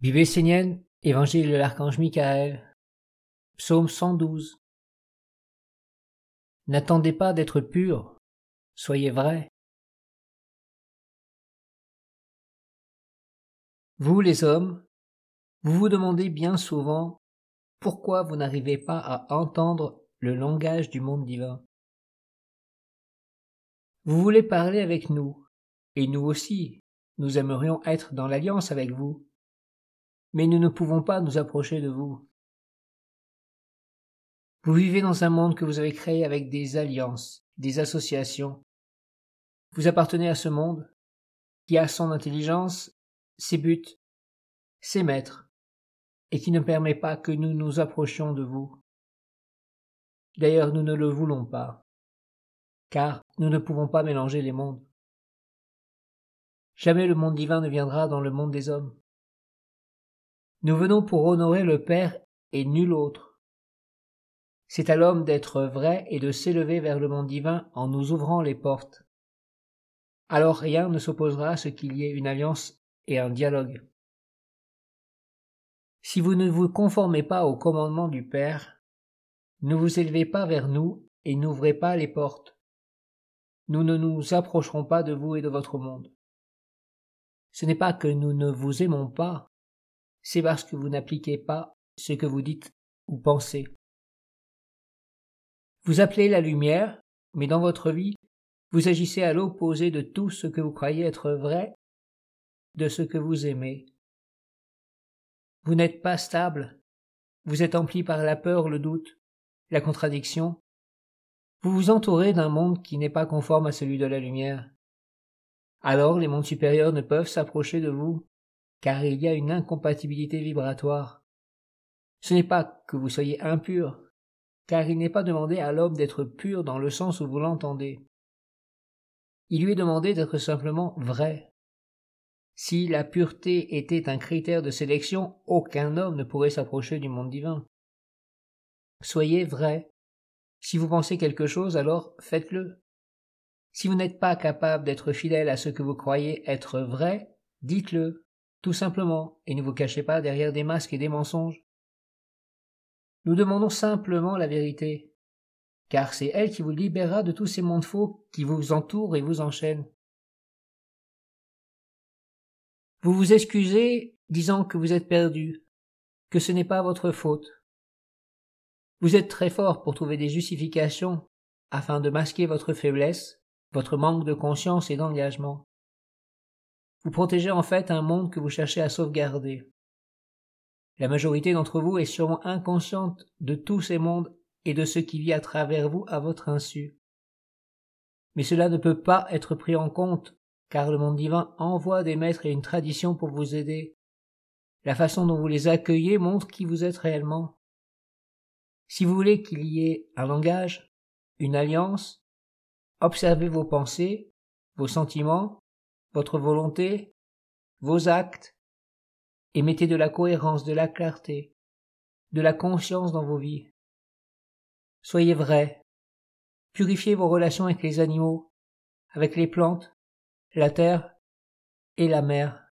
Bible essénienne, Évangile de l'archange Michael, Psaume 112. N'attendez pas d'être pur, soyez vrai. Vous les hommes, vous vous demandez bien souvent pourquoi vous n'arrivez pas à entendre le langage du monde divin. Vous voulez parler avec nous, et nous aussi, nous aimerions être dans l'alliance avec vous mais nous ne pouvons pas nous approcher de vous. Vous vivez dans un monde que vous avez créé avec des alliances, des associations. Vous appartenez à ce monde qui a son intelligence, ses buts, ses maîtres, et qui ne permet pas que nous nous approchions de vous. D'ailleurs, nous ne le voulons pas, car nous ne pouvons pas mélanger les mondes. Jamais le monde divin ne viendra dans le monde des hommes. Nous venons pour honorer le Père et nul autre. C'est à l'homme d'être vrai et de s'élever vers le monde divin en nous ouvrant les portes. Alors rien ne s'opposera à ce qu'il y ait une alliance et un dialogue. Si vous ne vous conformez pas au commandement du Père, ne vous élevez pas vers nous et n'ouvrez pas les portes. Nous ne nous approcherons pas de vous et de votre monde. Ce n'est pas que nous ne vous aimons pas, c'est parce que vous n'appliquez pas ce que vous dites ou pensez. Vous appelez la lumière, mais dans votre vie, vous agissez à l'opposé de tout ce que vous croyez être vrai, de ce que vous aimez. Vous n'êtes pas stable, vous êtes empli par la peur, le doute, la contradiction. Vous vous entourez d'un monde qui n'est pas conforme à celui de la lumière. Alors les mondes supérieurs ne peuvent s'approcher de vous car il y a une incompatibilité vibratoire. Ce n'est pas que vous soyez impur, car il n'est pas demandé à l'homme d'être pur dans le sens où vous l'entendez. Il lui est demandé d'être simplement vrai. Si la pureté était un critère de sélection, aucun homme ne pourrait s'approcher du monde divin. Soyez vrai. Si vous pensez quelque chose, alors faites-le. Si vous n'êtes pas capable d'être fidèle à ce que vous croyez être vrai, dites-le tout simplement, et ne vous cachez pas derrière des masques et des mensonges. Nous demandons simplement la vérité, car c'est elle qui vous libérera de tous ces mondes faux qui vous entourent et vous enchaînent. Vous vous excusez disant que vous êtes perdu, que ce n'est pas votre faute. Vous êtes très fort pour trouver des justifications afin de masquer votre faiblesse, votre manque de conscience et d'engagement. Vous protégez en fait un monde que vous cherchez à sauvegarder. La majorité d'entre vous est sûrement inconsciente de tous ces mondes et de ce qui vit à travers vous à votre insu. Mais cela ne peut pas être pris en compte, car le monde divin envoie des maîtres et une tradition pour vous aider. La façon dont vous les accueillez montre qui vous êtes réellement. Si vous voulez qu'il y ait un langage, une alliance, observez vos pensées, vos sentiments, votre volonté, vos actes, et mettez de la cohérence, de la clarté, de la conscience dans vos vies. Soyez vrai. Purifiez vos relations avec les animaux, avec les plantes, la terre et la mer.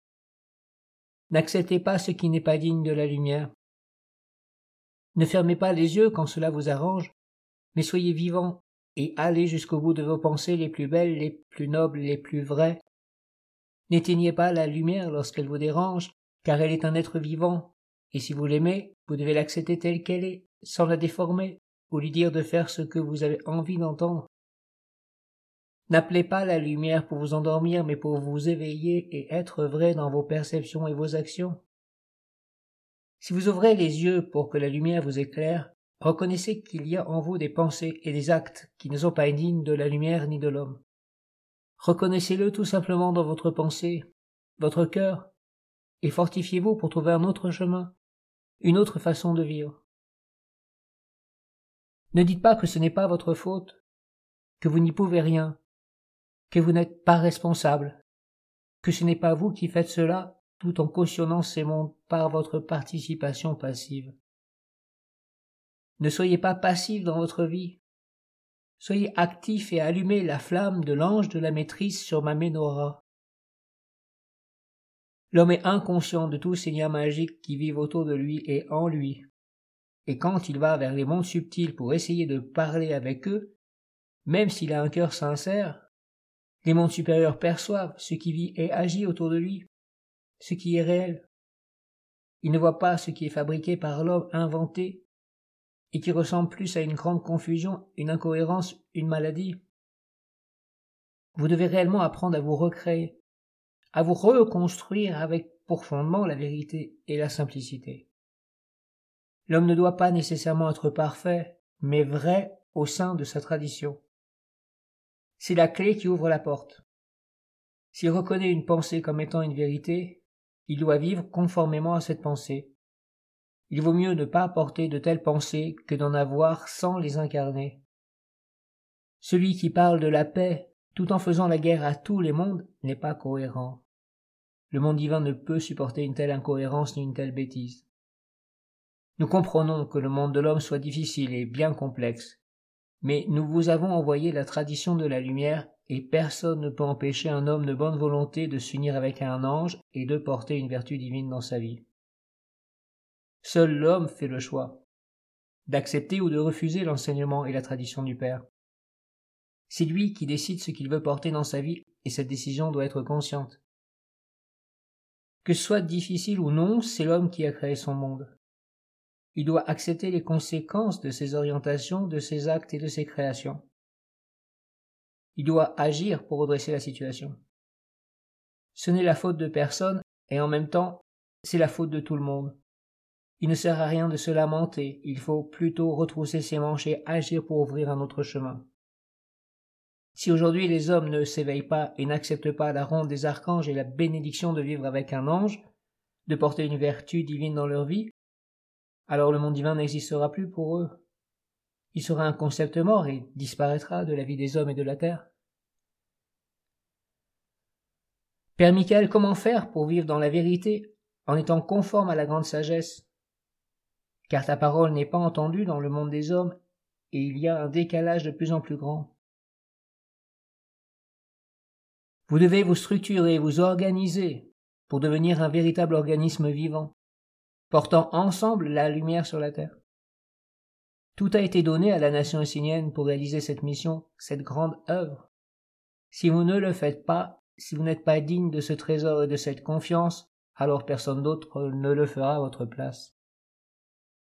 N'acceptez pas ce qui n'est pas digne de la lumière. Ne fermez pas les yeux quand cela vous arrange, mais soyez vivants et allez jusqu'au bout de vos pensées les plus belles, les plus nobles, les plus vraies, N'éteignez pas la lumière lorsqu'elle vous dérange, car elle est un être vivant, et si vous l'aimez, vous devez l'accepter telle qu'elle est, sans la déformer, ou lui dire de faire ce que vous avez envie d'entendre. N'appelez pas la lumière pour vous endormir, mais pour vous éveiller et être vrai dans vos perceptions et vos actions. Si vous ouvrez les yeux pour que la lumière vous éclaire, reconnaissez qu'il y a en vous des pensées et des actes qui ne sont pas dignes de la lumière ni de l'homme. Reconnaissez-le tout simplement dans votre pensée, votre cœur, et fortifiez-vous pour trouver un autre chemin, une autre façon de vivre. Ne dites pas que ce n'est pas votre faute, que vous n'y pouvez rien, que vous n'êtes pas responsable, que ce n'est pas vous qui faites cela tout en cautionnant ces mondes par votre participation passive. Ne soyez pas passif dans votre vie, Soyez actif et allumez la flamme de l'ange de la maîtrise sur ma menorah. L'homme est inconscient de tous ces liens magiques qui vivent autour de lui et en lui. Et quand il va vers les mondes subtils pour essayer de parler avec eux, même s'il a un cœur sincère, les mondes supérieurs perçoivent ce qui vit et agit autour de lui, ce qui est réel. Il ne voit pas ce qui est fabriqué par l'homme inventé, et qui ressemble plus à une grande confusion, une incohérence, une maladie. Vous devez réellement apprendre à vous recréer, à vous reconstruire avec pour fondement la vérité et la simplicité. L'homme ne doit pas nécessairement être parfait, mais vrai au sein de sa tradition. C'est la clé qui ouvre la porte. S'il reconnaît une pensée comme étant une vérité, il doit vivre conformément à cette pensée. Il vaut mieux ne pas porter de telles pensées que d'en avoir sans les incarner. Celui qui parle de la paix tout en faisant la guerre à tous les mondes n'est pas cohérent. Le monde divin ne peut supporter une telle incohérence ni une telle bêtise. Nous comprenons que le monde de l'homme soit difficile et bien complexe, mais nous vous avons envoyé la tradition de la lumière, et personne ne peut empêcher un homme de bonne volonté de s'unir avec un ange et de porter une vertu divine dans sa vie. Seul l'homme fait le choix d'accepter ou de refuser l'enseignement et la tradition du Père. C'est lui qui décide ce qu'il veut porter dans sa vie, et cette décision doit être consciente. Que ce soit difficile ou non, c'est l'homme qui a créé son monde. Il doit accepter les conséquences de ses orientations, de ses actes et de ses créations. Il doit agir pour redresser la situation. Ce n'est la faute de personne, et en même temps, c'est la faute de tout le monde. Il ne sert à rien de se lamenter, il faut plutôt retrousser ses manches et agir pour ouvrir un autre chemin. Si aujourd'hui les hommes ne s'éveillent pas et n'acceptent pas la ronde des archanges et la bénédiction de vivre avec un ange, de porter une vertu divine dans leur vie, alors le monde divin n'existera plus pour eux. Il sera un concept mort et disparaîtra de la vie des hommes et de la terre. Père Michael, comment faire pour vivre dans la vérité en étant conforme à la grande sagesse? Car ta parole n'est pas entendue dans le monde des hommes et il y a un décalage de plus en plus grand. Vous devez vous structurer, vous organiser pour devenir un véritable organisme vivant portant ensemble la lumière sur la terre. Tout a été donné à la nation essénienne pour réaliser cette mission, cette grande œuvre. Si vous ne le faites pas, si vous n'êtes pas digne de ce trésor et de cette confiance, alors personne d'autre ne le fera à votre place.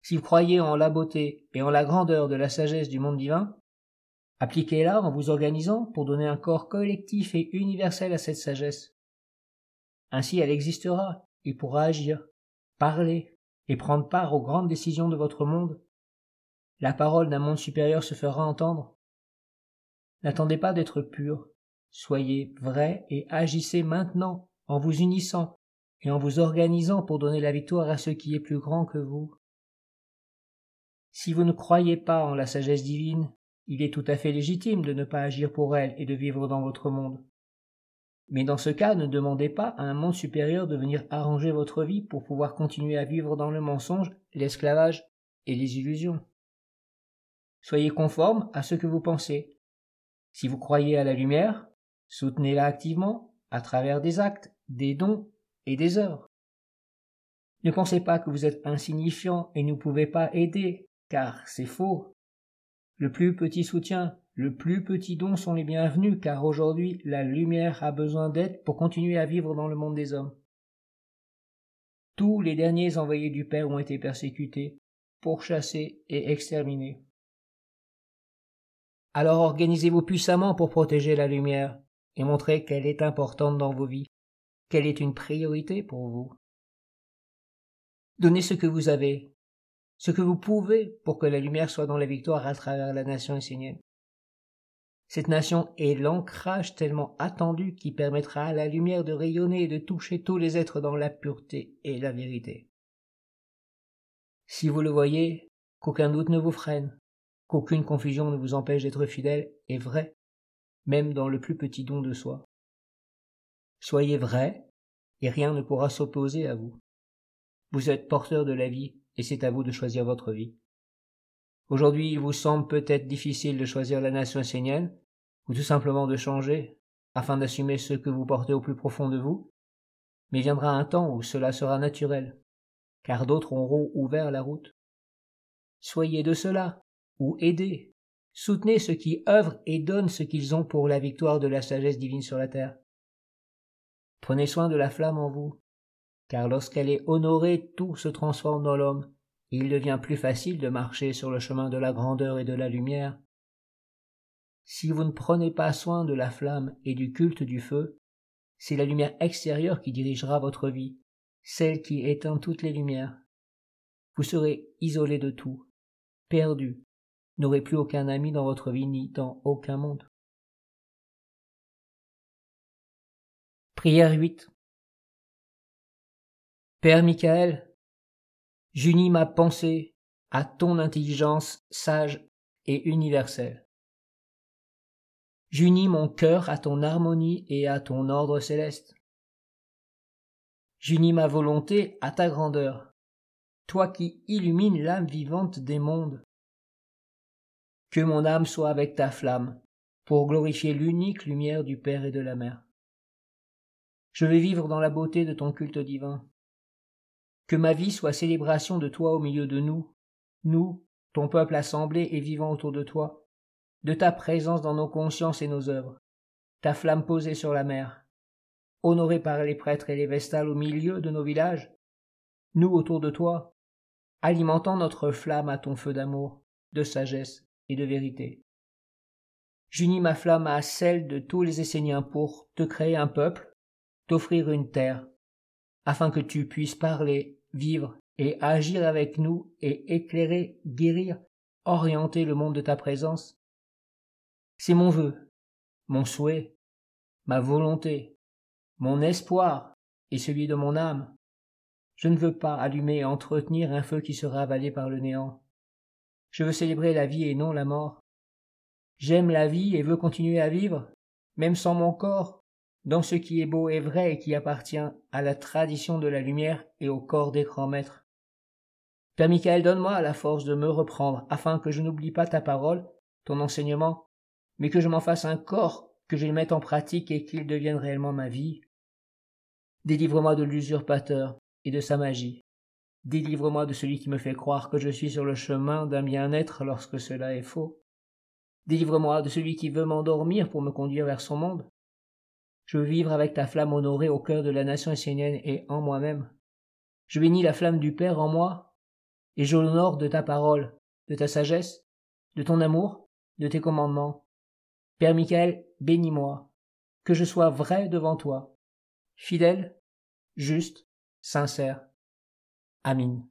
Si vous croyez en la beauté et en la grandeur de la sagesse du monde divin, appliquez-la en vous organisant pour donner un corps collectif et universel à cette sagesse. Ainsi elle existera et pourra agir, parler, et prendre part aux grandes décisions de votre monde, la parole d'un monde supérieur se fera entendre. N'attendez pas d'être pur, soyez vrai et agissez maintenant en vous unissant et en vous organisant pour donner la victoire à ce qui est plus grand que vous. Si vous ne croyez pas en la sagesse divine, il est tout à fait légitime de ne pas agir pour elle et de vivre dans votre monde. Mais dans ce cas, ne demandez pas à un monde supérieur de venir arranger votre vie pour pouvoir continuer à vivre dans le mensonge, l'esclavage et les illusions. Soyez conforme à ce que vous pensez. Si vous croyez à la lumière, soutenez-la activement à travers des actes, des dons et des œuvres. Ne pensez pas que vous êtes insignifiant et ne pouvez pas aider, car c'est faux. Le plus petit soutien, le plus petit don sont les bienvenus, car aujourd'hui la lumière a besoin d'aide pour continuer à vivre dans le monde des hommes. Tous les derniers envoyés du Père ont été persécutés, pourchassés et exterminés. Alors organisez-vous puissamment pour protéger la lumière et montrer qu'elle est importante dans vos vies, qu'elle est une priorité pour vous. Donnez ce que vous avez, ce que vous pouvez pour que la lumière soit dans la victoire à travers la nation essénienne. Cette nation est l'ancrage tellement attendu qui permettra à la lumière de rayonner et de toucher tous les êtres dans la pureté et la vérité. Si vous le voyez, qu'aucun doute ne vous freine, qu'aucune confusion ne vous empêche d'être fidèle et vrai, même dans le plus petit don de soi. Soyez vrai, et rien ne pourra s'opposer à vous. Vous êtes porteur de la vie, et c'est à vous de choisir votre vie. Aujourd'hui, il vous semble peut-être difficile de choisir la nation essénienne, ou tout simplement de changer, afin d'assumer ce que vous portez au plus profond de vous. mais viendra un temps où cela sera naturel, car d'autres auront ouvert la route. Soyez de cela, ou aidez, soutenez ceux qui œuvrent et donnent ce qu'ils ont pour la victoire de la sagesse divine sur la terre. Prenez soin de la flamme en vous, car lorsqu'elle est honorée, tout se transforme dans l'homme, et il devient plus facile de marcher sur le chemin de la grandeur et de la lumière. Si vous ne prenez pas soin de la flamme et du culte du feu, c'est la lumière extérieure qui dirigera votre vie, celle qui éteint toutes les lumières. Vous serez isolé de tout, perdu, n'aurez plus aucun ami dans votre vie ni dans aucun monde. Prière 8 Père Michael, j'unis ma pensée à ton intelligence sage et universelle. J'unis mon cœur à ton harmonie et à ton ordre céleste. J'unis ma volonté à ta grandeur, toi qui illumines l'âme vivante des mondes. Que mon âme soit avec ta flamme, pour glorifier l'unique lumière du Père et de la Mère. Je vais vivre dans la beauté de ton culte divin. Que ma vie soit célébration de toi au milieu de nous, nous, ton peuple assemblé et vivant autour de toi de ta présence dans nos consciences et nos œuvres, ta flamme posée sur la mer, honorée par les prêtres et les vestales au milieu de nos villages, nous autour de toi, alimentant notre flamme à ton feu d'amour, de sagesse et de vérité. J'unis ma flamme à celle de tous les Esséniens pour te créer un peuple, t'offrir une terre, afin que tu puisses parler, vivre et agir avec nous et éclairer, guérir, orienter le monde de ta présence, c'est mon vœu, mon souhait, ma volonté, mon espoir et celui de mon âme. Je ne veux pas allumer et entretenir un feu qui sera avalé par le néant. Je veux célébrer la vie et non la mort. J'aime la vie et veux continuer à vivre, même sans mon corps, dans ce qui est beau et vrai et qui appartient à la tradition de la lumière et au corps des grands maîtres. Père Michael, donne-moi la force de me reprendre, afin que je n'oublie pas ta parole, ton enseignement, mais que je m'en fasse un corps, que je le mette en pratique et qu'il devienne réellement ma vie. Délivre-moi de l'usurpateur et de sa magie. Délivre-moi de celui qui me fait croire que je suis sur le chemin d'un bien-être lorsque cela est faux. Délivre-moi de celui qui veut m'endormir pour me conduire vers son monde. Je veux vivre avec ta flamme honorée au cœur de la nation essénienne et en moi-même. Je bénis la flamme du Père en moi, et j'honore de ta parole, de ta sagesse, de ton amour, de tes commandements, Père Michael, bénis-moi, que je sois vrai devant toi, fidèle, juste, sincère. Amin.